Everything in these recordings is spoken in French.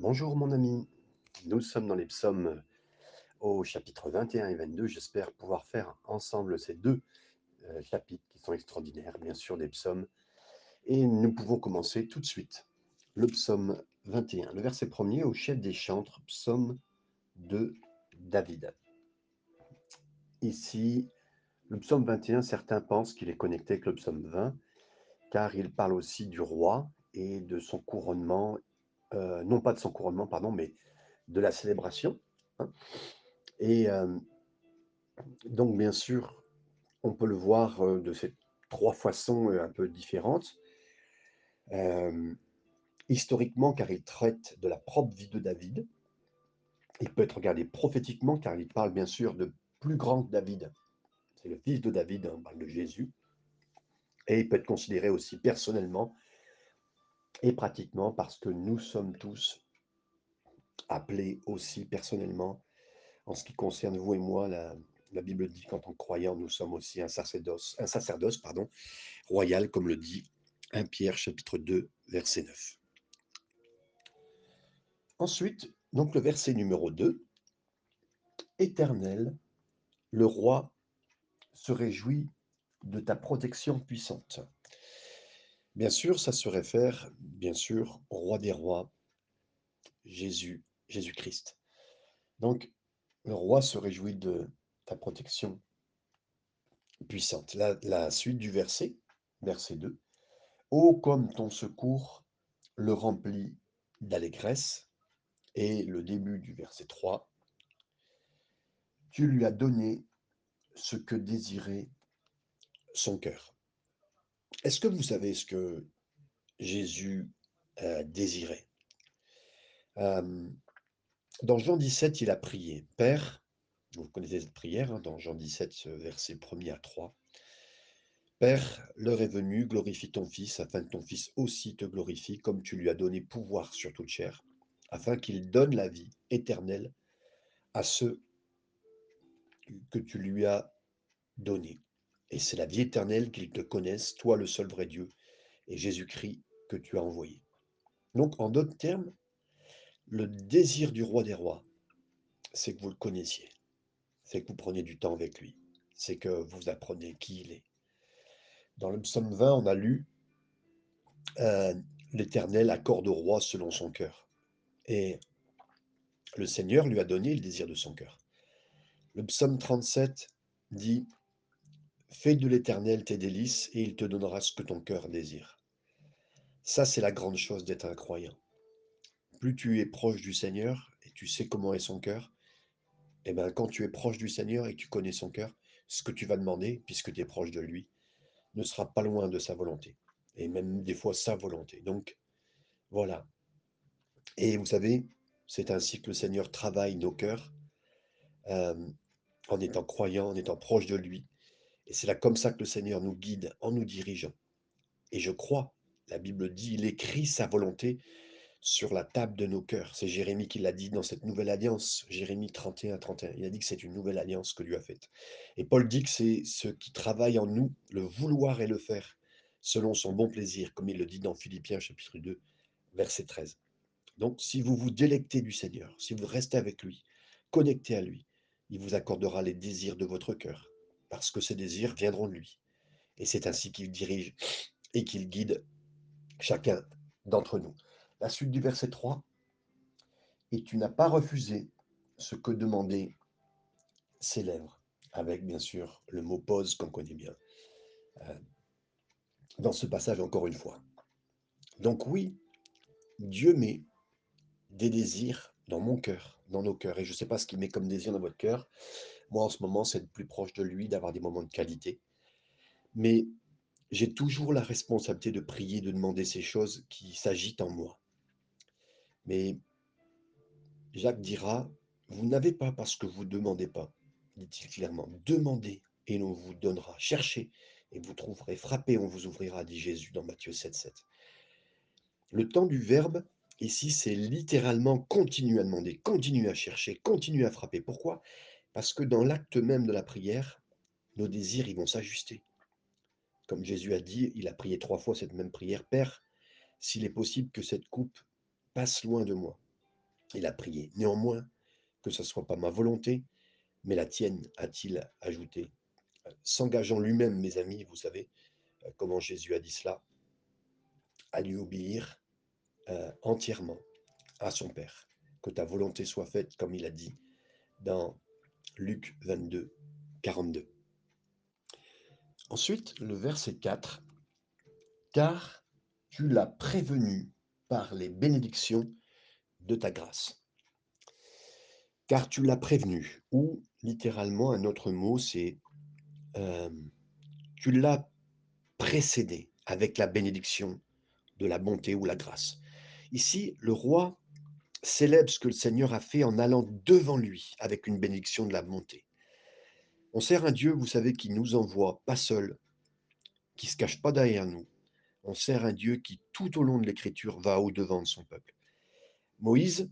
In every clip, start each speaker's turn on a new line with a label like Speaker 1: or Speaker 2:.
Speaker 1: Bonjour mon ami, nous sommes dans les psaumes euh, au chapitre 21 et 22. J'espère pouvoir faire ensemble ces deux euh, chapitres qui sont extraordinaires, bien sûr, des psaumes. Et nous pouvons commencer tout de suite. Le psaume 21, le verset premier au chef des chantres, psaume de David. Ici, le psaume 21, certains pensent qu'il est connecté avec le psaume 20, car il parle aussi du roi et de son couronnement euh, non pas de son couronnement, pardon, mais de la célébration. Hein. Et euh, donc, bien sûr, on peut le voir euh, de ces trois façons un peu différentes. historiquement, car il traite de la propre vie de David. Il peut être regardé prophétiquement, car il parle bien sûr de plus grand que David. C'est le fils de David, on parle de Jésus. Et il peut être considéré aussi personnellement et pratiquement parce que nous sommes tous appelés aussi personnellement, en ce qui concerne vous et moi, la, Bible dit qu'en tant que croyants, nous sommes aussi un sacerdoce, un sacerdoce pardon, royal, comme le dit 1 Pierre chapitre 2, verset 9. Ensuite, donc le verset numéro 2, Éternel, le roi se réjouit de ta protection puissante. Bien sûr, ça se réfère, bien sûr, au roi des rois, Jésus, Jésus-Christ. Donc, le roi se réjouit de ta protection puissante. La, suite du verset, verset 2. Ô comme ton secours le remplit d'allégresse. Et le début du verset 3. Tu lui as donné ce que désirait son cœur. Est-ce que vous savez ce que Jésus désirait? Dans Jean 17, il a prié. Père, vous connaissez cette prière, hein, dans Jean 17, verset 1er à 3. Père, l'heure est venue, glorifie ton Fils, afin que ton Fils aussi te glorifie, comme tu lui as donné pouvoir sur toute chair, afin qu'il donne la vie éternelle à ceux que tu lui as donnés. Et c'est la vie éternelle qu'ils te connaissent, toi le seul vrai Dieu, et Jésus-Christ que tu as envoyé. Donc, en d'autres termes, le désir du roi des rois, c'est que vous le connaissiez, c'est que vous preniez du temps avec lui, c'est que vous apprenez qui il est. Dans le psaume 20, on a lu euh, L'Éternel accorde au roi selon son cœur. Et le Seigneur lui a donné le désir de son cœur. Le psaume 37 dit Fais de l'Éternel tes délices et il te donnera ce que ton cœur désire. Ça, c'est la grande chose d'être un croyant. Plus tu es proche du Seigneur et tu sais comment est son cœur, et eh bien quand tu es proche du Seigneur et que tu connais son cœur, ce que tu vas demander, puisque tu es proche de lui, ne sera pas loin de sa volonté. Et même des fois sa volonté. Donc, voilà. Et vous savez, c'est ainsi que le Seigneur travaille nos cœurs, euh, en étant croyant, en étant proche de lui, et c'est là comme ça que le Seigneur nous guide en nous dirigeant. Et je crois, la Bible dit, il écrit sa volonté sur la table de nos cœurs. C'est Jérémie qui l'a dit dans cette nouvelle alliance, Jérémie 31, 31. Il a dit que c'est une nouvelle alliance que lui a faite. Et Paul dit que c'est ce qui travaille en nous, le vouloir et le faire, selon son bon plaisir, comme il le dit dans Philippiens chapitre 2, verset 13. Donc si vous vous délectez du Seigneur, si vous restez avec lui, connecté à lui, il vous accordera les désirs de votre cœur parce que ses désirs viendront de lui. Et c'est ainsi qu'il dirige et qu'il guide chacun d'entre nous. La suite du verset 3. Et tu n'as pas refusé ce que demandaient ses lèvres, avec bien sûr le mot pose qu'on connaît bien euh, dans ce passage encore une fois. Donc oui, Dieu met des désirs dans mon cœur, dans nos cœurs. Et je ne sais pas ce qu'il met comme désir dans votre cœur. Moi, en ce moment, c'est être plus proche de lui, d'avoir des moments de qualité. Mais j'ai toujours la responsabilité de prier, de demander ces choses qui s'agitent en moi. Mais Jacques dira, vous n'avez pas parce que vous ne demandez pas, dit-il clairement. Demandez et l'on vous donnera. Cherchez et vous trouverez. Frappez, on vous ouvrira, dit Jésus dans Matthieu 7, 7. Le temps du verbe, ici, c'est littéralement continuer à demander, continuer à chercher, continuer à frapper. Pourquoi? Parce que dans l'acte même de la prière, nos désirs, ils vont s'ajuster. Comme Jésus a dit, il a prié trois fois cette même prière, Père, s'il est possible que cette coupe passe loin de moi. Il a prié. Néanmoins, que ce ne soit pas ma volonté, mais la tienne, a-t-il ajouté, s'engageant lui-même, mes amis, vous savez euh, comment Jésus a dit cela, à lui obéir euh, entièrement à son Père. Que ta volonté soit faite, comme il a dit dans Luc 22, 42. Ensuite, le verset 4, car tu l'as prévenu par les bénédictions de ta grâce. Car tu l'as prévenu, ou littéralement un autre mot, c'est euh, tu l'as précédé avec la bénédiction de la bonté ou la grâce. Ici, le roi célèbre ce que le Seigneur a fait en allant devant lui avec une bénédiction de la bonté. On sert un Dieu, vous savez, qui nous envoie pas seul, qui se cache pas derrière nous. On sert un Dieu qui, tout au long de l'Écriture, va au-devant de son peuple. Moïse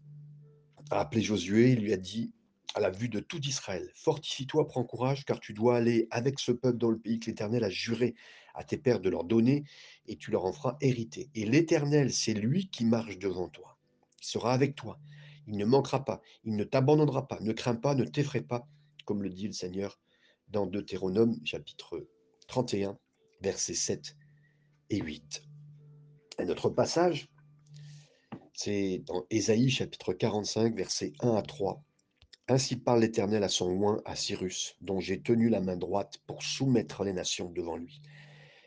Speaker 1: a appelé Josué, il lui a dit, à la vue de tout Israël, fortifie-toi, prends courage, car tu dois aller avec ce peuple dans le pays que l'Éternel a juré à tes pères de leur donner, et tu leur en feras hériter. Et l'Éternel, c'est lui qui marche devant toi. Il sera avec toi. Il ne manquera pas. Il ne t'abandonnera pas. Ne crains pas, ne t'effraie pas, comme le dit le Seigneur dans Deutéronome chapitre 31, versets 7 et 8. Et notre passage, c'est dans Ésaïe chapitre 45, versets 1 à 3. Ainsi parle l'Éternel à son loin, à Cyrus, dont j'ai tenu la main droite pour soumettre les nations devant lui.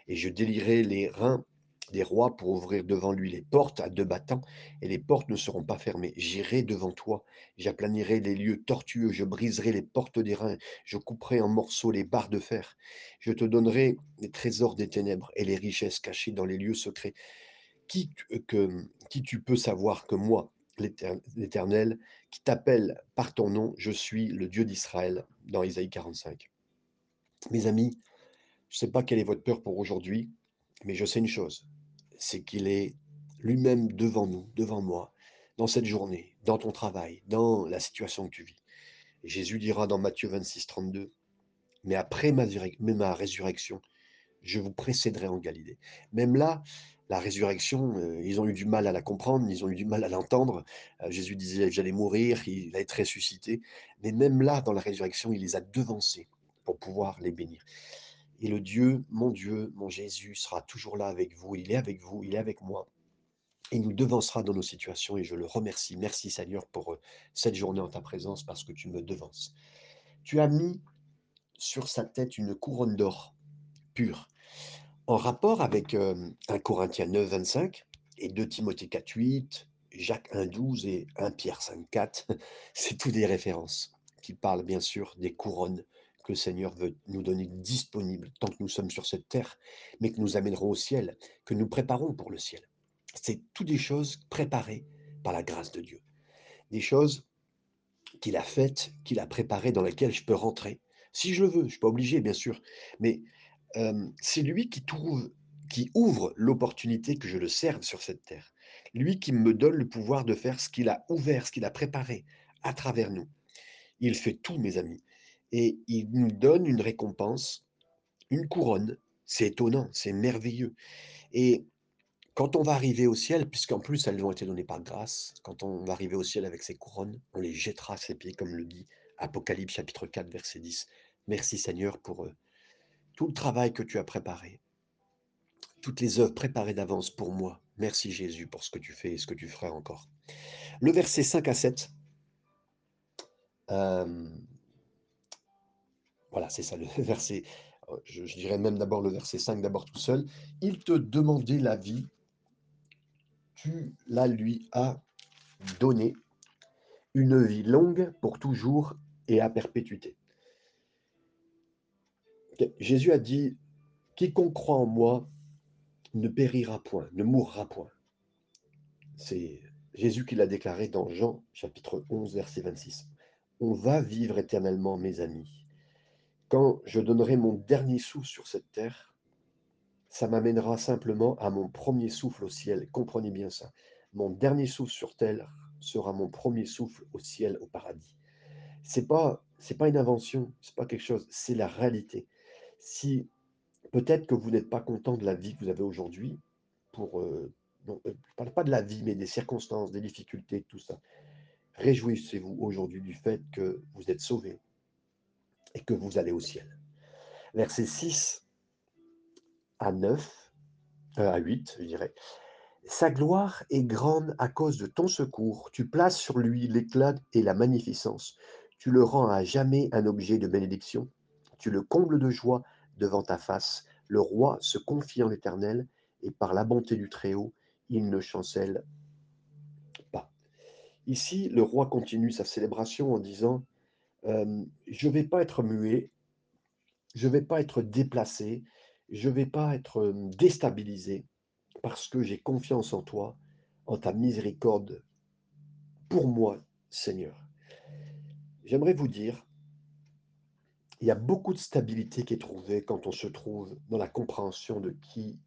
Speaker 1: Et je délierai les reins des rois pour ouvrir devant lui les portes à deux battants, et les portes ne seront pas fermées. J'irai devant toi, j'aplanirai les lieux tortueux, je briserai les portes des reins, je couperai en morceaux les barres de fer. Je te donnerai les trésors des ténèbres et les richesses cachées dans les lieux secrets. Qui, que, qui tu peux savoir que moi, l'Éternel, qui t'appelle par ton nom, je suis le Dieu d'Israël, dans Isaïe 45. Mes amis, je ne sais pas quelle est votre peur pour aujourd'hui, mais je sais une chose, c'est qu'il est lui-même devant nous, devant moi, dans cette journée, dans ton travail, dans la situation que tu vis. Jésus dira dans Matthieu 26, 32, mais après ma, résurrection, je vous précéderai en Galilée. Même là, la résurrection, euh, ils ont eu du mal à la comprendre, ils ont eu du mal à l'entendre. Euh, Jésus disait, j'allais mourir, il va être ressuscité. Mais même là, dans la résurrection, il les a devancés pour pouvoir les bénir. Et le Dieu, mon Dieu, mon Jésus sera toujours là avec vous, il est avec vous, il est avec moi. Il nous devancera dans nos situations et je le remercie. Merci Seigneur pour euh, cette journée en ta présence parce que tu me devances. Tu as mis sur sa tête une couronne d'or pure en rapport avec 1 Corinthiens 9, 25 et 2 Timothée 4, 8, Jacques 1, 12 et 1 Pierre 5, 4, c'est tout des références qui parlent bien sûr des couronnes le Seigneur veut nous donner disponibles tant que nous sommes sur cette terre, mais que nous amènerons au ciel, que nous préparons pour le ciel. C'est toutes des choses préparées par la grâce de Dieu. Des choses qu'il a faites, qu'il a préparées, dans lesquelles je peux rentrer. Si je le veux, je ne suis pas obligé, bien sûr, mais c'est lui qui trouve, qui ouvre l'opportunité que je le serve sur cette terre. Lui qui me donne le pouvoir de faire ce qu'il a ouvert, ce qu'il a préparé à travers nous. Il fait tout, mes amis. Et il nous donne une récompense, une couronne. C'est étonnant, c'est merveilleux. Et quand on va arriver au ciel, puisqu'en plus elles ont été données par grâce, quand on va arriver au ciel avec ces couronnes, on les jettera à ses pieds, comme le dit Apocalypse chapitre 4, verset 10. Merci Seigneur pour eux tout le travail que tu as préparé, toutes les œuvres préparées d'avance pour moi. Merci Jésus pour ce que tu fais et ce que tu feras encore. Le verset 5 à 7. Euh, voilà, c'est ça, le verset. Euh, je, je dirais même d'abord le verset 5, d'abord tout seul. Il te demandait la vie, tu la lui as donnée, une vie longue pour toujours et à perpétuité. Jésus a dit, quiconque croit en moi ne périra point, ne mourra point. C'est Jésus qui l'a déclaré dans Jean chapitre 11, verset 26. On va vivre éternellement, mes amis. Quand je donnerai mon dernier souffle sur cette terre, ça m'amènera simplement à mon premier souffle au ciel. Comprenez bien ça. Mon dernier souffle sur terre sera mon premier souffle au ciel, au paradis. C'est pas, c'est pas une invention, c'est pas quelque chose, c'est la réalité si peut-être que vous n'êtes pas content de la vie que vous avez aujourd'hui, pour, euh, euh, je ne parle pas de la vie, mais des circonstances, des difficultés, tout ça. réjouissez-vous aujourd'hui du fait que vous êtes sauvés et que vous allez au ciel. Versets 6 à 9, euh, à 8, je dirais. Sa gloire est grande à cause de ton secours. Tu places sur lui l'éclat et la magnificence. Tu le rends à jamais un objet de bénédiction. Tu le combles de joie devant ta face. Le roi se confie en l'Éternel et par la bonté du Très-Haut, il ne chancelle pas. Ici, le roi continue sa célébration en disant euh, Je ne vais pas être muet, je ne vais pas être déplacé, je ne vais pas être euh, déstabilisé parce que j'ai confiance en toi, en ta miséricorde pour moi, Seigneur. J'aimerais vous dire, il y a beaucoup de stabilité qui est trouvée quand on se trouve dans la compréhension de qui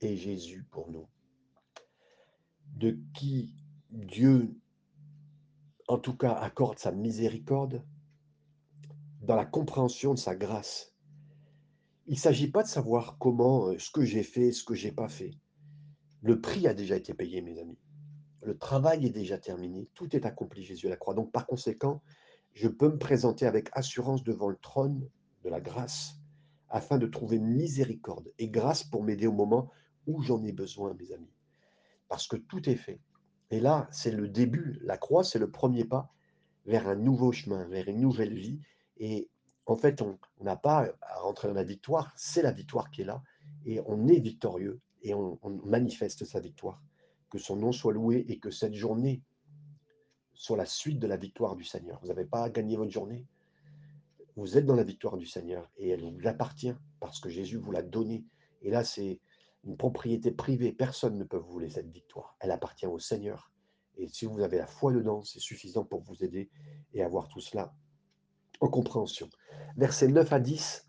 Speaker 1: est Jésus pour nous, de qui Dieu, en tout cas, accorde sa miséricorde, dans la compréhension de sa grâce. Il ne s'agit pas de savoir comment, euh, ce que j'ai fait, ce que j'ai pas fait. Le prix a déjà été payé, mes amis. Le travail est déjà terminé. Tout est accompli, Jésus à la croix. Donc, par conséquent, je peux me présenter avec assurance devant le trône de la grâce afin de trouver miséricorde et grâce pour m'aider au moment où j'en ai besoin, mes amis. Parce que tout est fait. Et là, c'est le début. La croix, c'est le premier pas vers un nouveau chemin, vers une nouvelle vie. Et en fait, on n'a pas à rentrer dans la victoire, c'est la victoire qui est là. Et on est victorieux et on, manifeste sa victoire. Que son nom soit loué et que cette journée soit la suite de la victoire du Seigneur. Vous n'avez pas à gagner votre journée. Vous êtes dans la victoire du Seigneur et elle vous appartient parce que Jésus vous l'a donnée. Et là, c'est une propriété privée. Personne ne peut vous voler cette victoire. Elle appartient au Seigneur. Et si vous avez la foi dedans, c'est suffisant pour vous aider et avoir tout cela en compréhension. Versets 9 à 10,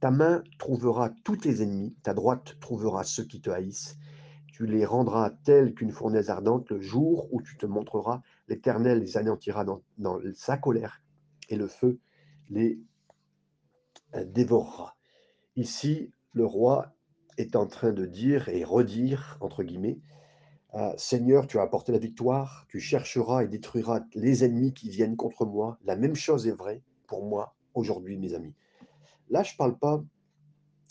Speaker 1: ta main trouvera tous tes ennemis, ta droite trouvera ceux qui te haïssent. Tu les rendras tels qu'une fournaise ardente le jour où tu te montreras. L'Éternel les anéantira dans, sa colère et le feu les euh, dévorera. Ici, le roi est en train de dire et redire, entre guillemets, ah, Seigneur, tu as apporté la victoire, tu chercheras et détruiras les ennemis qui viennent contre moi. La même chose est vraie pour moi aujourd'hui, mes amis. Là, je ne parle pas,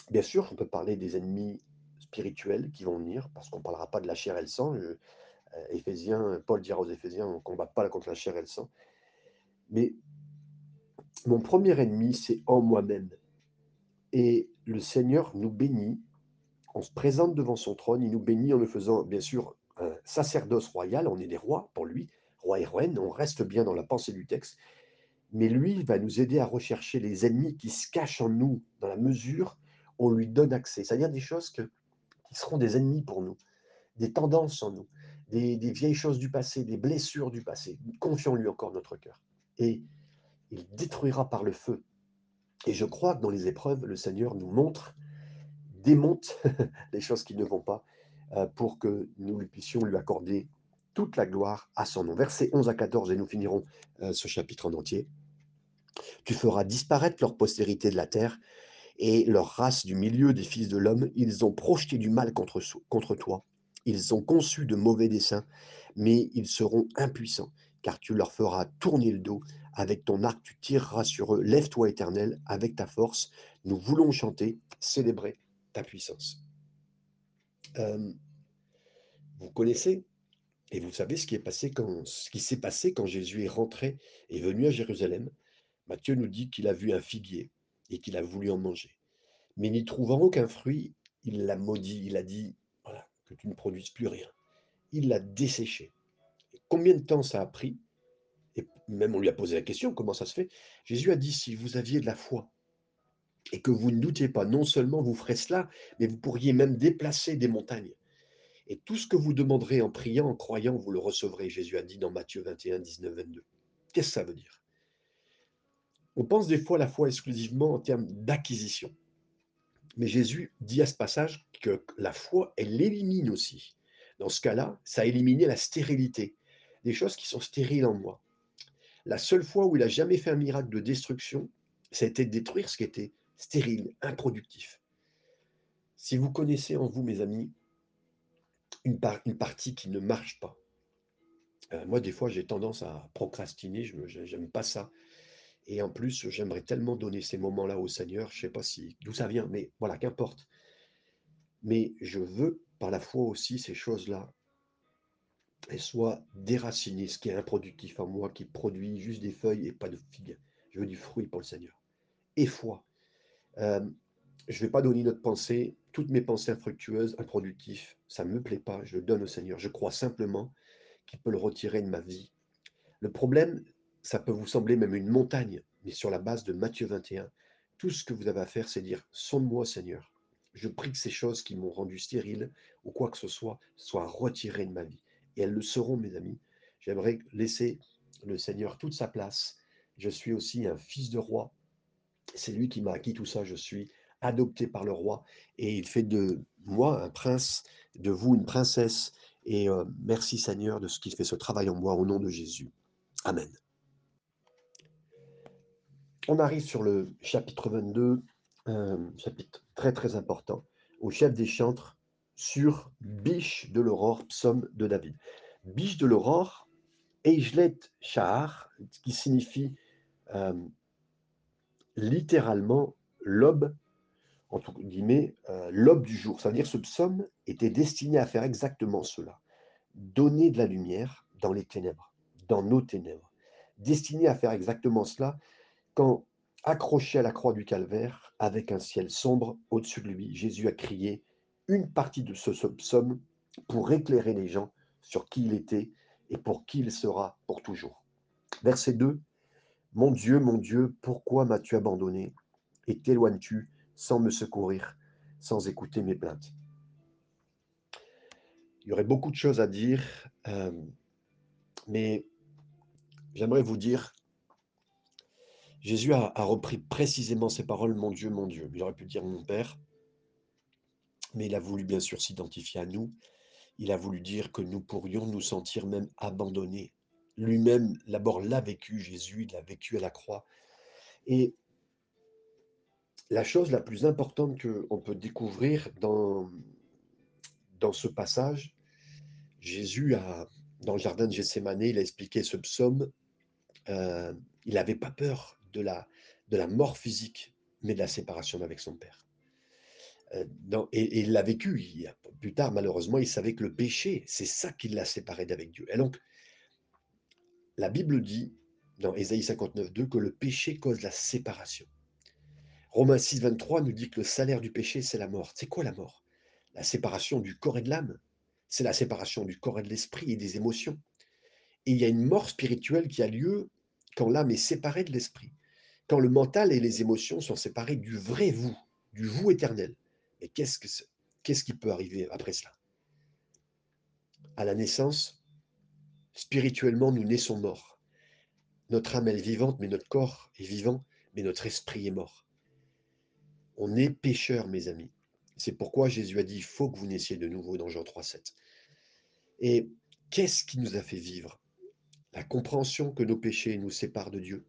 Speaker 1: bien sûr, on peut parler des ennemis spirituels qui vont venir, parce qu'on ne parlera pas de la chair et le sang. Euh, Paul dira aux Éphésiens, on ne combat pas contre la chair et le sang. Mais mon premier ennemi, c'est en moi-même. Et le Seigneur nous bénit, on se présente devant son trône, il nous bénit en le faisant, bien sûr, un sacerdoce royal, on est des rois pour lui, roi et reine, on reste bien dans la pensée du texte, mais lui va nous aider à rechercher les ennemis qui se cachent en nous, dans la mesure où on lui donne accès. C'est-à-dire des choses qui seront des ennemis pour nous, des tendances en nous, des, vieilles choses du passé, des blessures du passé. Confions-lui encore notre cœur. Et il détruira par le feu. Et je crois que dans les épreuves, le Seigneur nous montre, démonte les choses qui ne vont pas, euh, pour que nous puissions lui accorder toute la gloire à son nom. Versets 11 à 14, et nous finirons euh, ce chapitre en entier. Tu feras disparaître leur postérité de la terre et leur race du milieu des fils de l'homme. Ils ont projeté du mal contre, contre toi. Ils ont conçu de mauvais desseins, mais ils seront impuissants, car tu leur feras tourner le dos. Avec ton arc, tu tireras sur eux. Lève-toi, éternel, avec ta force. Nous voulons chanter, célébrer ta puissance. Euh, vous connaissez et vous savez ce qui s'est passé quand Jésus est rentré et venu à Jérusalem. Matthieu nous dit qu'il a vu un figuier et qu'il a voulu en manger. Mais n'y trouvant aucun fruit, il l'a maudit, il a dit voilà, que tu ne produises plus rien. Il l'a desséché. combien de temps ça a pris? Et même on lui a posé la question comment ça se fait? Jésus a dit si vous aviez de la foi et que vous ne doutiez pas, non seulement vous ferez cela, mais vous pourriez même déplacer des montagnes. Et tout ce que vous demanderez en priant, en croyant, vous le recevrez. Jésus a dit dans Matthieu 21, 19, 22. Qu'est-ce que ça veut dire? On pense des fois la foi exclusivement en termes d'acquisition. Mais Jésus dit à ce passage que la foi, elle élimine aussi. Dans ce cas-là, ça a éliminé la stérilité, des choses qui sont stériles en moi. La seule fois où il a jamais fait un miracle de destruction, été de détruire ce qui était stérile, improductif. Si vous connaissez en vous, mes amis, une, partie qui ne marche pas, Euh, moi, des fois, j'ai tendance à procrastiner, je n'aime pas ça. Et en plus, j'aimerais tellement donner ces moments-là au Seigneur, je ne sais pas si d'où ça vient, mais voilà, qu'importe. Mais je veux, par la foi aussi, ces choses-là, elles soient déracinées, ce qui est improductif en moi, qui produit juste des feuilles et pas de figues. Je veux du fruit pour le Seigneur. Et foi. Euh, je ne vais pas donner notre pensée, toutes mes pensées infructueuses, improductives, ça ne me plaît pas, je le donne au Seigneur. Je crois simplement qu'il peut le retirer de ma vie. Le problème, ça peut vous sembler même une montagne, mais sur la base de Matthieu 21, tout ce que vous avez à faire, c'est dire Sonde-moi, Seigneur. Je prie que ces choses qui m'ont rendu stérile ou quoi que ce soit soient retirées de ma vie. Et elles le seront, mes amis. J'aimerais laisser le Seigneur toute sa place. Je suis aussi un fils de roi. C'est lui qui m'a acquis tout ça. Je suis adopté par le roi et il fait de moi un prince, de vous une princesse. Et euh, merci Seigneur de ce qu'il fait ce travail en moi au nom de Jésus. Amen. On arrive sur le chapitre 22, un chapitre très très important, au chef des chantres sur Biche de l'aurore, psaume de David. Biche de l'aurore, Eijlet Shahar, qui signifie euh, littéralement l'aube, entre guillemets, euh, l'aube du jour. C'est-à-dire ce psaume était destiné à faire exactement cela, donner de la lumière dans les ténèbres, dans nos ténèbres, destiné à faire exactement cela quand, accroché à la croix du calvaire, avec un ciel sombre au-dessus de lui, Jésus a crié une partie de ce psaume pour éclairer les gens sur qui il était et pour qui il sera pour toujours. Verset 2. Mon Dieu, mon Dieu, pourquoi m'as-tu abandonné et t'éloignes-tu sans me secourir, sans écouter mes plaintes Il y aurait beaucoup de choses à dire, euh, mais j'aimerais vous dire Jésus a, repris précisément ces paroles, mon Dieu, mon Dieu. Il aurait pu dire mon Père, mais il a voulu bien sûr s'identifier à nous. Il a voulu dire que nous pourrions nous sentir même abandonnés. Lui-même, d'abord, l'a vécu, Jésus, il l'a vécu à la croix. Et la chose la plus importante qu'on peut découvrir dans, dans ce passage, Jésus a, dans le jardin de Gethsemane, il a expliqué ce psaume. Euh, il n'avait pas peur de la, mort physique, mais de la séparation avec son Père. Euh, et, il l'a vécu. Plus tard, malheureusement, il savait que le péché, c'est ça qui l'a séparé d'avec Dieu. Et donc, la Bible dit, dans Ésaïe 59, 2, que le péché cause la séparation. Romains 6, 23 nous dit que le salaire du péché, c'est la mort. C'est quoi la mort? La séparation du corps et de l'âme. C'est la séparation du corps et de l'esprit et des émotions. Et il y a une mort spirituelle qui a lieu quand l'âme est séparée de l'esprit quand le mental et les émotions sont séparés du vrai vous, du vous éternel. Et qu'est-ce, que qu'est-ce qui peut arriver après cela? À la naissance, spirituellement, nous naissons morts. Notre âme est vivante, mais notre corps est vivant, mais notre esprit est mort. On est pécheurs, mes amis. C'est pourquoi Jésus a dit, il faut que vous naissiez de nouveau dans Jean 3,7. Et qu'est-ce qui nous a fait vivre? La compréhension que nos péchés nous séparent de Dieu,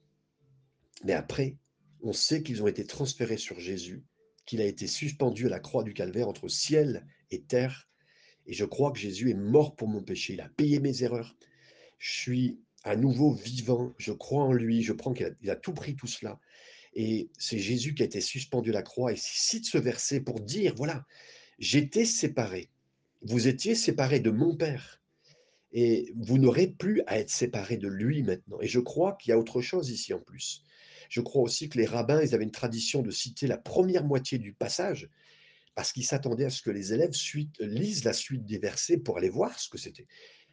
Speaker 1: mais après, on sait qu'ils ont été transférés sur Jésus, qu'il a été suspendu à la croix du calvaire entre ciel et terre. Et je crois que Jésus est mort pour mon péché. Il a payé mes erreurs. Je suis à nouveau vivant. Je crois en lui. Je prends qu'il a, tout pris tout cela. Et c'est Jésus qui a été suspendu à la croix. Et cite ce verset pour dire, voilà, j'étais séparé. Vous étiez séparé de mon Père. Et vous n'aurez plus à être séparé de lui maintenant. Et je crois qu'il y a autre chose ici en plus. Je crois aussi que les rabbins, ils avaient une tradition de citer la première moitié du passage parce qu'ils s'attendaient à ce que les élèves lisent la suite des versets pour aller voir ce que c'était.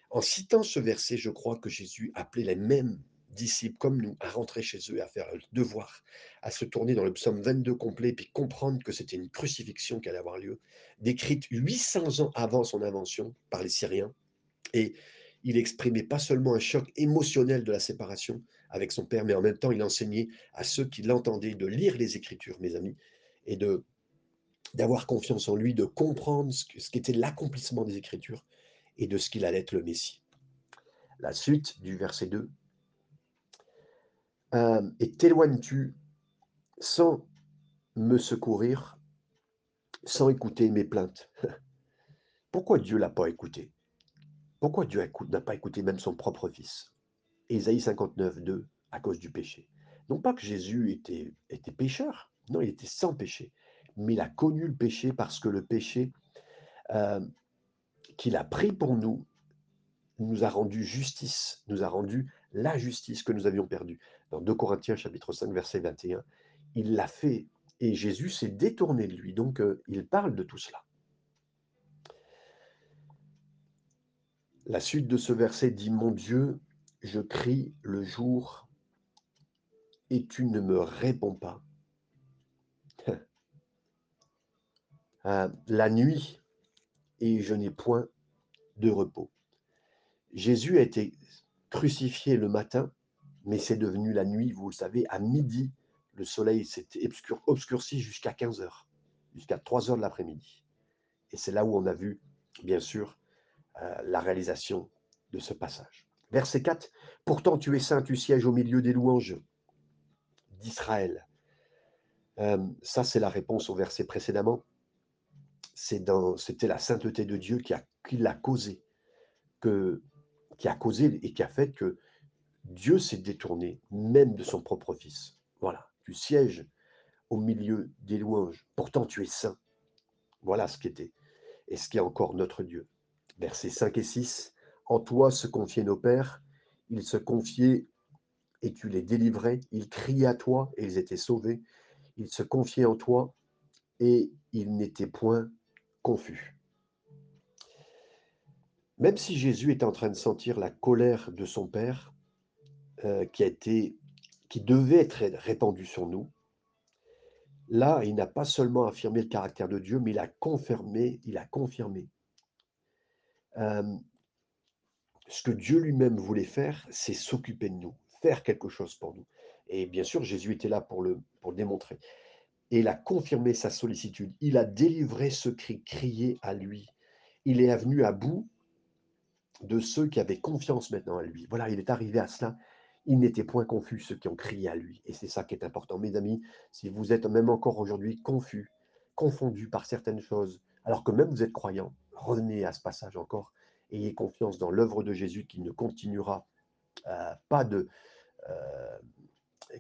Speaker 1: En citant ce verset, je crois que Jésus appelait les mêmes disciples comme nous à rentrer chez eux, à faire le devoir, à se tourner dans le psaume 22 complet, puis comprendre que c'était une crucifixion qui allait avoir lieu, décrite 800 ans avant son invention par les Syriens. Et il exprimait pas seulement un choc émotionnel de la séparation, avec son père, mais en même temps, il enseignait à ceux qui l'entendaient de lire les Écritures, mes amis, et de d'avoir confiance en lui, de comprendre ce qu'était l'accomplissement des Écritures et de ce qu'il allait être le Messie. La suite du verset 2. Euh, et t'éloignes-tu sans me secourir, sans écouter mes plaintes? Pourquoi Dieu l'a pas écouté? Pourquoi Dieu n'a pas écouté même son propre fils? Ésaïe 59, 2, à cause du péché. Non pas que Jésus était, pécheur, non, il était sans péché, mais il a connu le péché parce que le péché euh, qu'il a pris pour nous nous a rendu justice, nous a rendu la justice que nous avions perdue. Dans 2 Corinthiens chapitre 5 verset 21, il l'a fait et Jésus s'est détourné de lui. Donc euh, il parle de tout cela. La suite de ce verset dit Mon Dieu, je crie le jour et tu ne me réponds pas. Euh, la nuit et je n'ai point de repos. Jésus a été crucifié le matin, mais c'est devenu la nuit, vous le savez, à midi, le soleil s'est obscurci jusqu'à 15 heures, jusqu'à 3 heures de l'après-midi. Et c'est là où on a vu, bien sûr, euh, la réalisation de ce passage. Verset 4, Pourtant tu es saint, tu sièges au milieu des louanges d'Israël. Euh, ça, c'est la réponse au verset précédemment. C'était la sainteté de Dieu qui, a, qui l'a causé, qui a causé et qui a fait que Dieu s'est détourné même de son propre Fils. Voilà, tu sièges au milieu des louanges, pourtant tu es saint. Voilà ce qui était et ce qui est encore notre Dieu. Versets 5 et 6, En toi se confiaient nos pères, ils se confiaient et tu les délivrais, ils criaient à toi et ils étaient sauvés, ils se confiaient en toi et ils n'étaient point confus. Même si Jésus était en train de sentir la colère de son Père, euh, qui, a été, qui devait être répandue sur nous, là, il n'a pas seulement affirmé le caractère de Dieu, mais il a confirmé, il a confirmé. Euh, ce que Dieu lui-même voulait faire, c'est s'occuper de nous, faire quelque chose pour nous. Et bien sûr, Jésus était là pour le, pour le démontrer et il a confirmé sa sollicitude. Il a délivré ce cri, crié à lui. Il est venu à bout de ceux qui avaient confiance maintenant à lui. Voilà, il est arrivé à cela. Il n'était point confus, ceux qui ont crié à lui. Et c'est ça qui est important. Mes amis, si vous êtes même encore aujourd'hui confus, confondus par certaines choses, alors que même vous êtes croyant, revenez à ce passage encore. Ayez confiance dans l'œuvre de Jésus qui ne continuera euh, pas de, euh,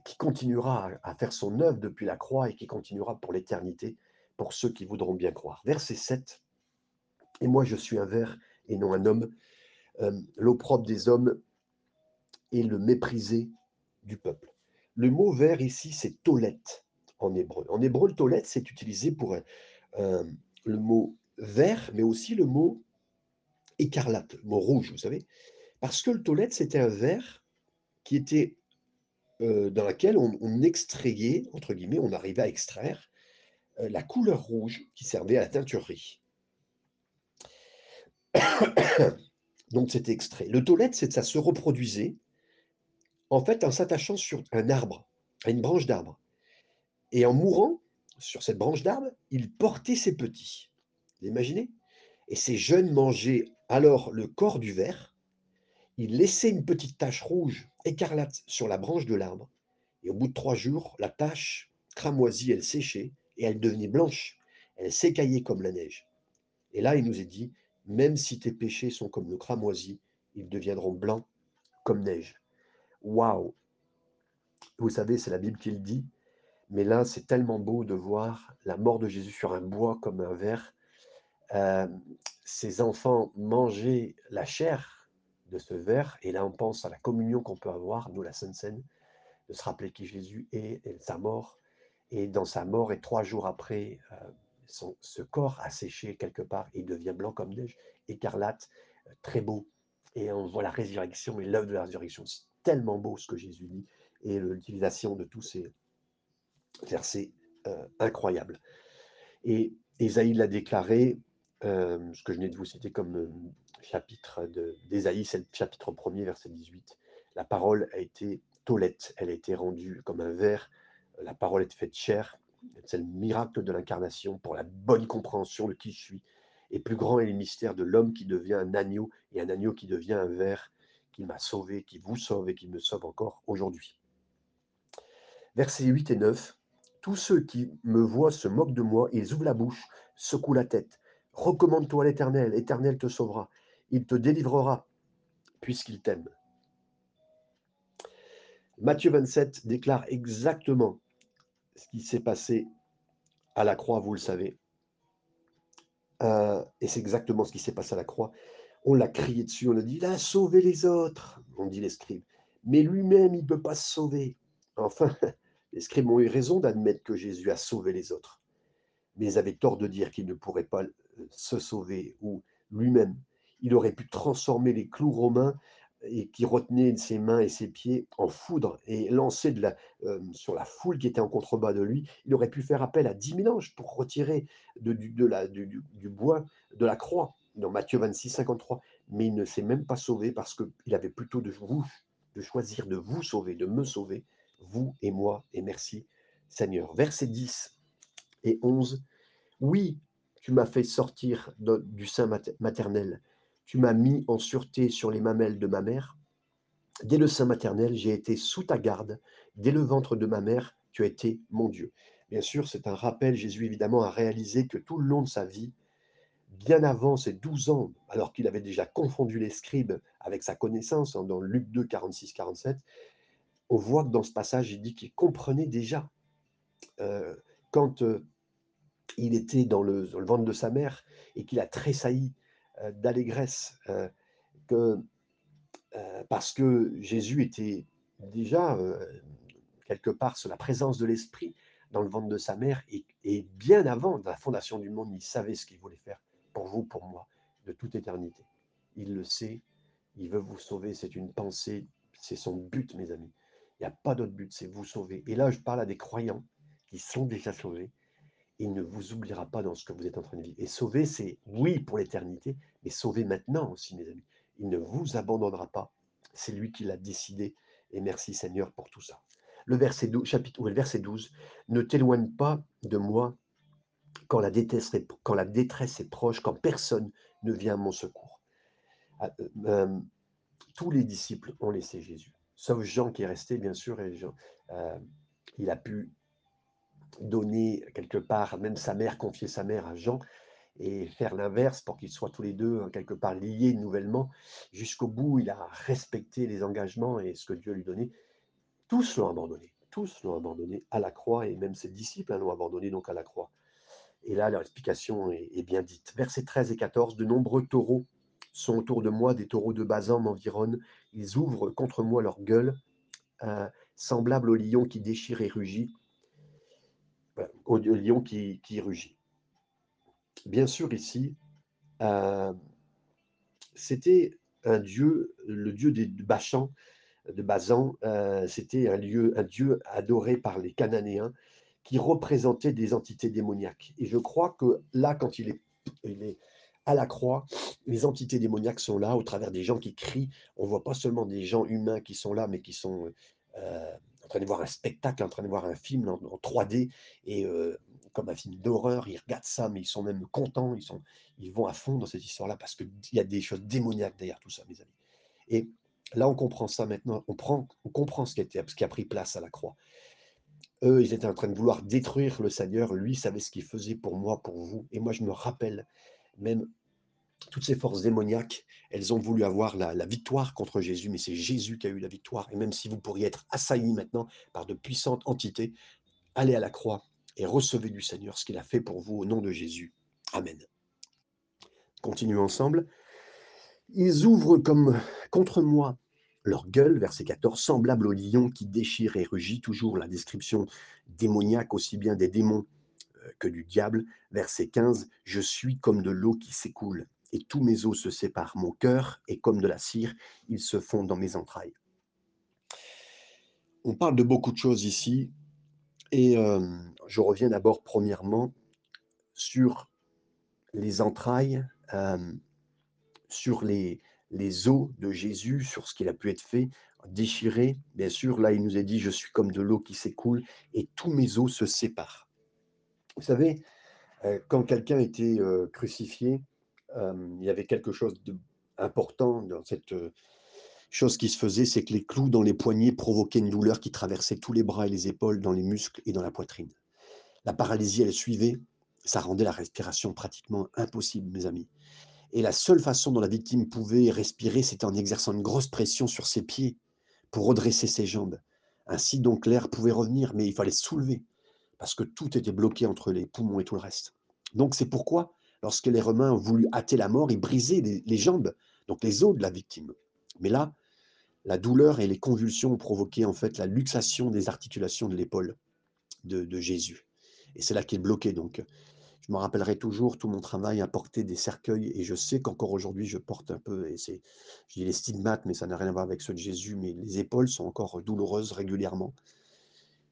Speaker 1: qui continuera à faire son œuvre depuis la croix et qui continuera pour l'éternité, pour ceux qui voudront bien croire. Verset 7. Et moi je suis un ver et non un homme, euh, l'opprobre des hommes et le méprisé du peuple. Le mot ver ici, c'est tolette en hébreu. En hébreu, le tolette, c'est utilisé pour euh, le mot vert, mais aussi le mot écarlate, le mot rouge, vous savez. Parce que le tolette, c'était un ver qui était euh, dans laquelle on, extrayait, entre guillemets, on arrivait à extraire euh, la couleur rouge qui servait à la teinturerie. Donc c'était extrait. Le tolette, c'est ça se reproduisait, en fait, en s'attachant sur un arbre, à une branche d'arbre. Et en mourant sur cette branche d'arbre, il portait ses petits. Vous imaginez? Et ces jeunes mangeaient alors le corps du ver il laissait une petite tache rouge écarlate sur la branche de l'arbre, et au bout de trois jours, la tache cramoisie, elle séchait, et elle devenait blanche, elle s'écaillait comme la neige. Et là, il nous est dit, même si tes péchés sont comme le cramoisi, ils deviendront blancs comme neige. Waouh Vous savez, c'est la Bible qui le dit, mais là, c'est tellement beau de voir la mort de Jésus sur un bois comme un verre. Euh, ces enfants mangeaient la chair de ce verre. Et là, on pense à la communion qu'on peut avoir, nous, la Sainte Seine, de se rappeler qui Jésus est et sa mort. Et dans sa mort, et trois jours après, euh, ce corps a séché quelque part, il devient blanc comme neige, écarlate, euh, très beau. Et on voit la résurrection et l'œuvre de la résurrection. C'est tellement beau ce que Jésus dit, et l'utilisation de tous ces versets euh, incroyables. Et Isaïe l'a déclaré, ce que je venais de vous citer comme chapitre d'Ésaïe, c'est le chapitre 1er, verset 18. La parole a été tolette, elle a été rendue comme un verre, la parole est faite chair. C'est le miracle de l'incarnation pour la bonne compréhension de qui je suis. Et plus grand est le mystère de l'homme qui devient un agneau et un agneau qui devient un verre, qui m'a sauvé, qui vous sauve et qui me sauve encore aujourd'hui. Versets 8 et 9. Tous ceux qui me voient se moquent de moi, ils ouvrent la bouche, secouent la tête. Recommande-toi à l'Éternel, l'Éternel te sauvera. il te délivrera, puisqu'il t'aime. Matthieu 27 déclare exactement ce qui s'est passé à la croix, vous le savez. Euh, et c'est exactement ce qui s'est passé à la croix. On l'a crié dessus, on a dit, il a sauvé les autres, on dit les scribes. Mais lui-même, il ne peut pas se sauver. Enfin, les scribes ont eu raison d'admettre que Jésus a sauvé les autres. Mais ils avaient tort de dire qu'il ne pourrait pas euh, se sauver ou lui-même. Il aurait pu transformer les clous romains et qui retenait ses mains et ses pieds en foudre et lancer euh, sur la foule qui était en contrebas de lui, il aurait pu faire appel à dix mille anges pour retirer du, bois de la croix, dans Matthieu 26, 53. Mais il ne s'est même pas sauvé parce qu'il avait plutôt de vous, de choisir de vous sauver, de me sauver, vous et moi, et merci Seigneur. Verset 10 et 11. Oui, tu m'as fait sortir du sein maternel tu m'as mis en sûreté sur les mamelles de ma mère. Dès le sein maternel, j'ai été sous ta garde. Dès le ventre de ma mère, tu as été mon Dieu. Bien sûr, c'est un rappel. Jésus, évidemment, a réalisé que tout le long de sa vie, bien avant ses 12 ans, alors qu'il avait déjà confondu les scribes avec sa connaissance, hein, dans Luc 2, 46, 47, on voit que dans ce passage, il dit qu'il comprenait déjà. Euh, quand euh, il était dans le, ventre de sa mère et qu'il a tressailli euh, d'allégresse, parce que Jésus était déjà quelque part sur la présence de l'Esprit dans le ventre de sa mère, et, bien avant la fondation du monde, il savait ce qu'il voulait faire pour vous, pour moi, de toute éternité. Il le sait, il veut vous sauver, c'est une pensée, c'est son but, mes amis. Il n'y a pas d'autre but, c'est vous sauver. Et là, je parle à des croyants qui sont déjà sauvés, il ne vous oubliera pas dans ce que vous êtes en train de vivre. Et sauver, c'est oui pour l'éternité, mais sauver maintenant aussi, mes amis. Il ne vous abandonnera pas. C'est lui qui l'a décidé. Et merci Seigneur pour tout ça. Le verset 12, chapitre, le verset 12 Ne t'éloigne pas de moi quand la, détresse est, proche, quand personne ne vient à mon secours. Ah, euh, tous les disciples ont laissé Jésus, sauf Jean qui est resté, bien sûr, euh, il a pu donner quelque part, même sa mère, confier sa mère à Jean et faire l'inverse pour qu'ils soient tous les deux hein, quelque part liés nouvellement. Jusqu'au bout, il a respecté les engagements et ce que Dieu lui donnait. Tous l'ont abandonné, tous l'ont abandonné à la croix et même ses disciples hein, l'ont abandonné donc à la croix. Et là, leur explication est, bien dite. Versets 13 et 14, de nombreux taureaux sont autour de moi, des taureaux de Bazan m'environnent, ils ouvrent contre moi leur gueule, euh, semblables au lion qui déchire et rugit au lion qui, rugit. Bien sûr, ici, euh, c'était un dieu, le dieu des Bachan, de Bazan, euh, c'était un, un dieu adoré par les Cananéens qui représentait des entités démoniaques. Et je crois que là, quand il est, à la croix, les entités démoniaques sont là au travers des gens qui crient. On voit pas seulement des gens humains qui sont là, mais qui sont euh, en train de voir un spectacle, en train de voir un film en, 3D, et euh, comme un film d'horreur, ils regardent ça, mais ils sont même contents, ils, sont, ils vont à fond dans cette histoire-là, parce qu'il y a des choses démoniaques derrière tout ça, mes amis. Et là, on comprend ça maintenant, on, prend, on comprend ce qui, a ce qui a pris place à la croix. Eux, ils étaient en train de vouloir détruire le Seigneur, lui savait ce qu'il faisait pour moi, pour vous, et moi, je me rappelle même toutes ces forces démoniaques, elles ont voulu avoir la, victoire contre Jésus, mais c'est Jésus qui a eu la victoire. Et même si vous pourriez être assailli maintenant par de puissantes entités, allez à la croix et recevez du Seigneur ce qu'il a fait pour vous au nom de Jésus. Amen. Continuons ensemble. Ils ouvrent comme contre moi leur gueule, verset 14, semblable au lion qui déchire et rugit, toujours la description démoniaque aussi bien des démons euh, que du diable. Verset 15, je suis comme de l'eau qui s'écoule et tous mes os se séparent. Mon cœur est comme de la cire, ils se font dans mes entrailles. On parle de beaucoup de choses ici, et euh, je reviens d'abord premièrement sur les entrailles, euh, sur les, les os de Jésus, sur ce qu'il a pu être fait, déchiré. Bien sûr, là, il nous a dit, je suis comme de l'eau qui s'écoule, et tous mes os se séparent. Vous savez, euh, quand quelqu'un était crucifié, il y avait quelque chose d'important dans cette chose qui se faisait, c'est que les clous dans les poignets provoquaient une douleur qui traversait tous les bras et les épaules, dans les muscles et dans la poitrine. La paralysie, elle suivait, ça rendait la respiration pratiquement impossible, mes amis. Et la seule façon dont la victime pouvait respirer, c'était en exerçant une grosse pression sur ses pieds pour redresser ses jambes. Ainsi donc l'air pouvait revenir, mais il fallait soulever, parce que tout était bloqué entre les poumons et tout le reste. Donc c'est pourquoi, lorsque les Romains ont voulu hâter la mort, ils brisaient les, jambes, donc les os de la victime. Mais là, la douleur et les convulsions ont provoqué en fait la luxation des articulations de l'épaule de, de, Jésus. Et c'est là qu'il est bloqué. Donc, je me rappellerai toujours tout mon travail à porter des cercueils. Et je sais qu'encore aujourd'hui, je porte un peu, et c'est, je dis les stigmates, mais ça n'a rien à voir avec ceux de Jésus, mais les épaules sont encore douloureuses régulièrement.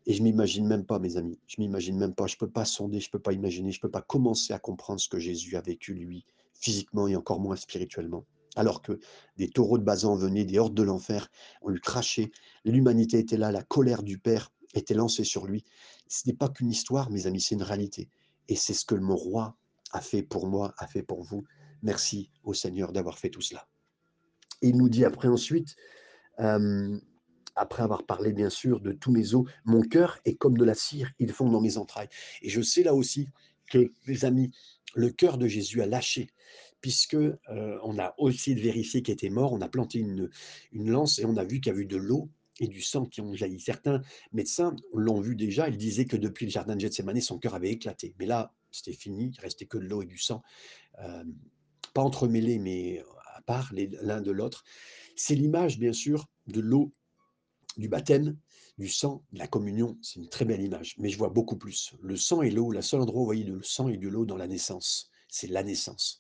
Speaker 1: Et je m'imagine même pas, mes amis, je m'imagine même pas, je peux pas sonder, je peux pas imaginer, je peux pas commencer à comprendre ce que Jésus a vécu, lui, physiquement et encore moins spirituellement. Alors que des taureaux de Bazan venaient, des hordes de l'enfer, on lui crachait, l'humanité était là, la colère du Père était lancée sur lui. Ce n'est pas qu'une histoire, mes amis, c'est une réalité. Et c'est ce que mon roi a fait pour moi, a fait pour vous. Merci au Seigneur d'avoir fait tout cela. Il nous dit après ensuite, euh, après avoir parlé bien sûr de tous mes os, mon cœur est comme de la cire, ils fond dans mes entrailles. Et je sais là aussi que, mes amis, le cœur de Jésus a lâché, puisque euh, on a aussi vérifié qu'il était mort, on a planté une, lance et on a vu qu'il y avait eu de l'eau et du sang qui ont jailli. Certains médecins l'ont vu déjà, ils disaient que depuis le jardin de Gethsemane, son cœur avait éclaté. Mais là, c'était fini, il restait que de l'eau et du sang, euh, pas entremêlés, mais à part l'un de l'autre. C'est l'image, bien sûr, de l'eau du baptême, du sang, de la communion, c'est une très belle image, mais je vois beaucoup plus. Le sang et l'eau, le seul endroit où vous voyez le sang et de l'eau dans la naissance, c'est la naissance.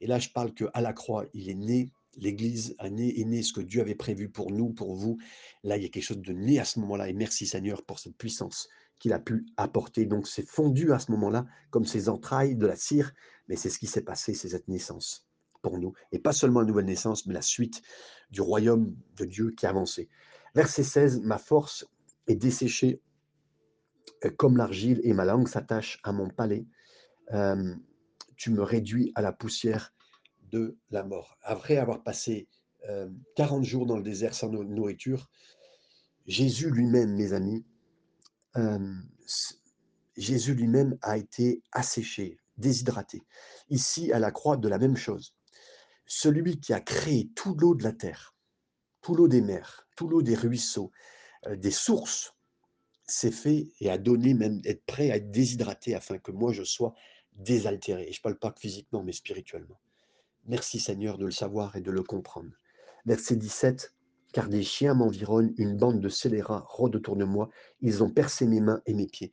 Speaker 1: Et là, je parle qu'à la croix, il est né, l'Église a né, est né ce que Dieu avait prévu pour nous, pour vous. Là, il y a quelque chose de né à ce moment-là, et merci Seigneur pour cette puissance qu'il a pu apporter. Donc, c'est fondu à ce moment-là, comme ces entrailles de la cire, mais c'est ce qui s'est passé, c'est cette naissance pour nous. Et pas seulement la nouvelle naissance, mais la suite du royaume de Dieu qui a avancé. Verset 16, ma force est desséchée euh, comme l'argile et ma langue s'attache à mon palais. Euh, tu me réduis à la poussière de la mort. Après avoir passé 40 euh, jours dans le désert sans nourriture, Jésus lui-même, mes amis, Jésus lui-même a été asséché, déshydraté. Ici, à la croix, de la même chose. Celui qui a créé tout l'eau de la terre, tout l'eau des mers, tout l'eau des ruisseaux, euh, des sources, s'est fait et a donné même être prêt à être déshydraté afin que moi je sois désaltéré. Et je ne parle pas que physiquement, mais spirituellement. Merci Seigneur de le savoir et de le comprendre. Verset 17, car des chiens m'environnent, une bande de scélérats rôde autour de moi, ils ont percé mes mains et mes pieds.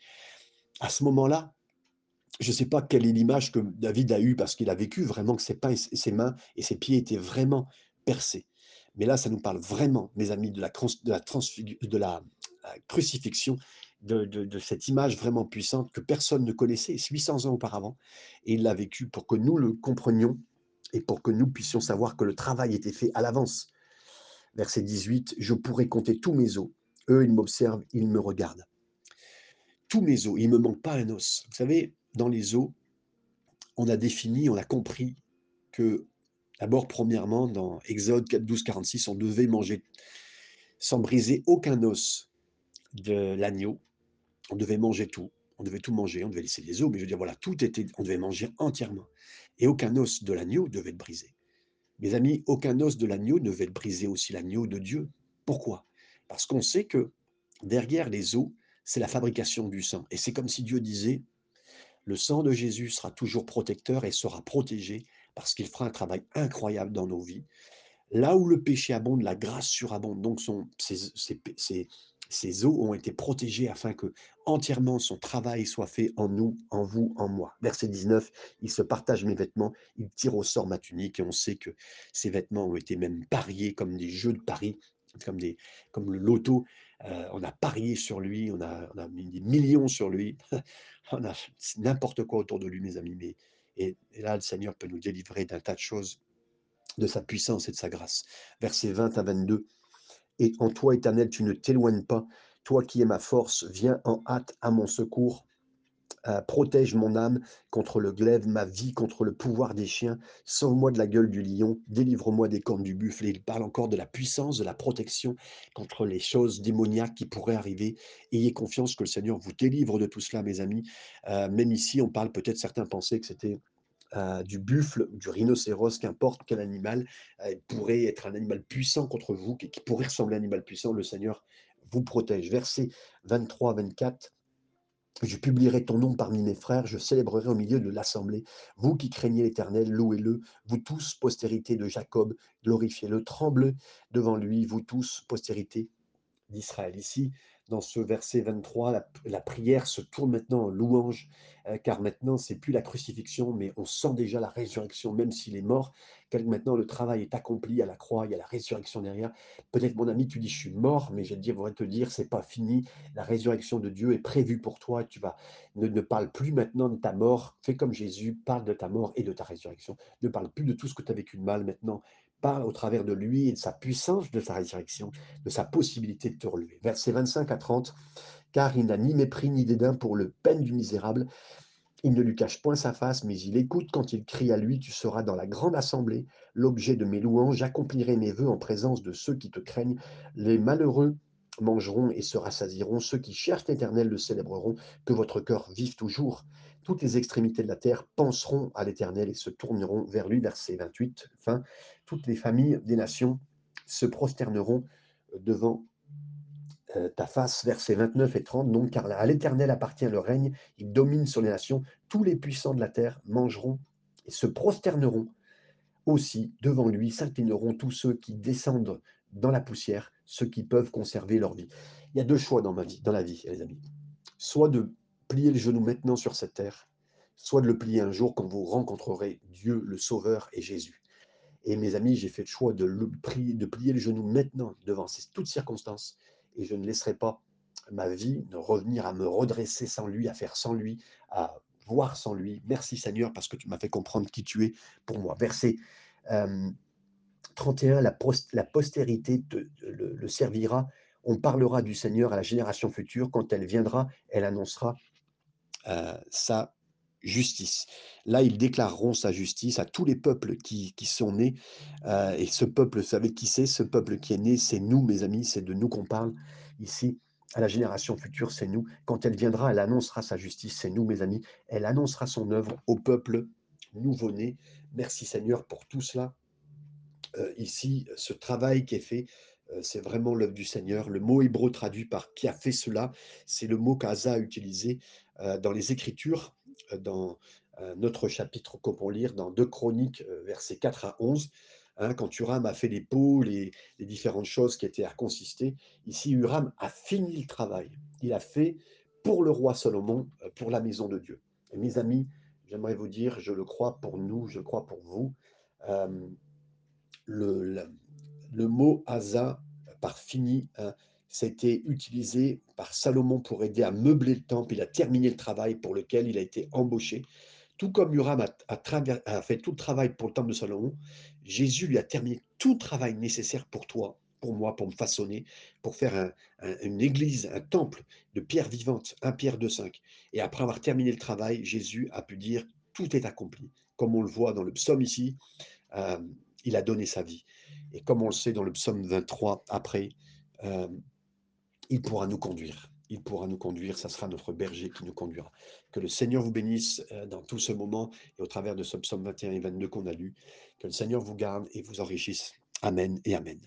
Speaker 1: À ce moment-là, je ne sais pas quelle est l'image que David a eue parce qu'il a vécu vraiment que ses, ses mains et ses pieds étaient vraiment percés. Mais là, ça nous parle vraiment, mes amis, de la, de la, de la crucifixion, de, cette image vraiment puissante que personne ne connaissait 800 ans auparavant. Et il l'a vécu pour que nous le comprenions et pour que nous puissions savoir que le travail était fait à l'avance. Verset 18, je pourrais compter tous mes os. Eux, ils m'observent, ils me regardent. Tous mes os, il ne me manque pas un os. Vous savez, dans les os, on a défini, on a compris que D'abord, premièrement, dans Exode 4, 12, 46, on devait manger sans briser aucun os de l'agneau. On devait manger tout. On devait tout manger. On devait laisser les os, mais je veux dire, voilà, tout était, on devait manger entièrement. Et aucun os de l'agneau devait être brisé. Mes amis, aucun os de l'agneau ne devait être brisé aussi l'agneau de Dieu. Pourquoi? Parce qu'on sait que derrière les os, c'est la fabrication du sang. Et c'est comme si Dieu disait, le sang de Jésus sera toujours protecteur et sera protégé parce qu'il fera un travail incroyable dans nos vies. Là où le péché abonde, la grâce surabonde. Donc son, ces, eaux ont été protégées afin que entièrement son travail soit fait en nous, en vous, en moi. Verset 19, il se partage mes vêtements, il tire au sort ma tunique et on sait que ces vêtements ont été même pariés comme des jeux de paris, comme, des, comme le loto. Euh, on a parié sur lui, on a, mis des millions sur lui, on a n'importe quoi autour de lui, mes amis. Mais et, là, le Seigneur peut nous délivrer d'un tas de choses, de sa puissance et de sa grâce. Versets 20 à 22. Et en toi, éternel, tu ne t'éloignes pas. Toi qui es ma force, viens en hâte à mon secours. Euh, protège mon âme contre le glaive, ma vie contre le pouvoir des chiens. Sauve-moi de la gueule du lion, délivre-moi des cornes du buffle. il parle encore de la puissance, de la protection contre les choses démoniaques qui pourraient arriver. Ayez confiance que le Seigneur vous délivre de tout cela, mes amis. Euh, même ici, on parle peut-être, certains pensaient que c'était euh, du buffle, du rhinocéros, qu'importe quel animal euh, pourrait être un animal puissant contre vous, qui, qui pourrait ressembler à un animal puissant, le Seigneur vous protège. Verset 23-24. Je publierai ton nom parmi mes frères, je célébrerai au milieu de l'assemblée. Vous qui craignez l'Éternel, louez-le. Vous tous, postérité de Jacob, glorifiez-le. Tremblez devant lui, vous tous, postérité d'Israël. Ici, dans ce verset 23, la, prière se tourne maintenant en louange, euh, car maintenant, c'est plus la crucifixion, mais on sent déjà la résurrection, même s'il est mort, maintenant le travail est accompli à la croix, il y a la résurrection derrière. Peut-être, mon ami, tu dis, je suis mort, mais je voudrais te dire, c'est pas fini. La résurrection de Dieu est prévue pour toi. Tu vas ne, ne parle plus maintenant de ta mort. Fais comme Jésus, parle de ta mort et de ta résurrection. Ne parle plus de tout ce que tu as vécu de mal maintenant parle au travers de lui et de sa puissance, de sa résurrection, de sa possibilité de te relever. Versets 25 à 30, car il n'a ni mépris ni dédain pour le peine du misérable. Il ne lui cache point sa face, mais il écoute quand il crie à lui, tu seras dans la grande assemblée, l'objet de mes louanges, j'accomplirai mes voeux en présence de ceux qui te craignent. Les malheureux mangeront et se rassasieront, ceux qui cherchent l'Éternel le célébreront, que votre cœur vive toujours. Toutes les extrémités de la terre penseront à l'Éternel et se tourneront vers lui. Verset 28, fin toutes les familles des nations se prosterneront devant euh, ta face, versets 29 et 30. Donc, car à l'Éternel appartient le règne, il domine sur les nations. Tous les puissants de la terre mangeront et se prosterneront aussi devant lui, s'inclineront tous ceux qui descendent dans la poussière, ceux qui peuvent conserver leur vie. Il y a deux choix dans ma vie, dans la vie, les amis. Soit de plier le genou maintenant sur cette terre, soit de le plier un jour quand vous rencontrerez Dieu, le Sauveur et Jésus. Et mes amis, j'ai fait le choix de, plier, le genou maintenant devant toutes circonstances. Et je ne laisserai pas ma vie revenir à me redresser sans lui, à faire sans lui, à voir sans lui. Merci Seigneur parce que tu m'as fait comprendre qui tu es pour moi. Verset euh, 31, la, postérité le servira. On parlera du Seigneur à la génération future. Quand elle viendra, elle annoncera euh, sa justice. Là, ils déclareront sa justice à tous les peuples qui, sont nés. Euh, et ce peuple, vous savez qui c'est? Ce peuple qui est né, c'est nous, mes amis, c'est de nous qu'on parle ici. À la génération future, c'est nous. Quand elle viendra, elle annoncera sa justice, c'est nous, mes amis. Elle annoncera son œuvre au peuple nouveau-né. Merci Seigneur pour tout cela. Euh, ici, ce travail qui est fait, euh, c'est vraiment l'œuvre du Seigneur. Le mot hébreu traduit par qui a fait cela, c'est le mot qu'Aza a utilisé dans les Écritures dans notre chapitre qu'on peut lire dans 2 Chroniques, versets 4 à 11. Hein, quand Uram a fait les pots, les, différentes choses qui étaient à consister, ici Uram a fini le travail. Il a fait pour le roi Salomon, pour la maison de Dieu. Et mes amis, j'aimerais vous dire, je le crois pour nous, je crois pour vous, euh, le, mot Asa par fini, hein, ça a été utilisé par Salomon pour aider à meubler le temple. Il a terminé le travail pour lequel il a été embauché. Tout comme Uram a, fait tout le travail pour le temple de Salomon, Jésus lui a terminé tout le travail nécessaire pour toi, pour moi, pour me façonner, pour faire un, un, une église, un temple de pierre vivante, un pierre de cinq. Et après avoir terminé le travail, Jésus a pu dire tout est accompli. Comme on le voit dans le psaume ici, euh, il a donné sa vie. Et comme on le sait dans le psaume 23, après, euh, il pourra nous conduire. Il pourra nous conduire, ça sera notre berger qui nous conduira. Que le Seigneur vous bénisse euh, dans tout ce moment et au travers de ce psaume 21 et 22 qu'on a lu. Que le Seigneur vous garde et vous enrichisse. Amen et Amen.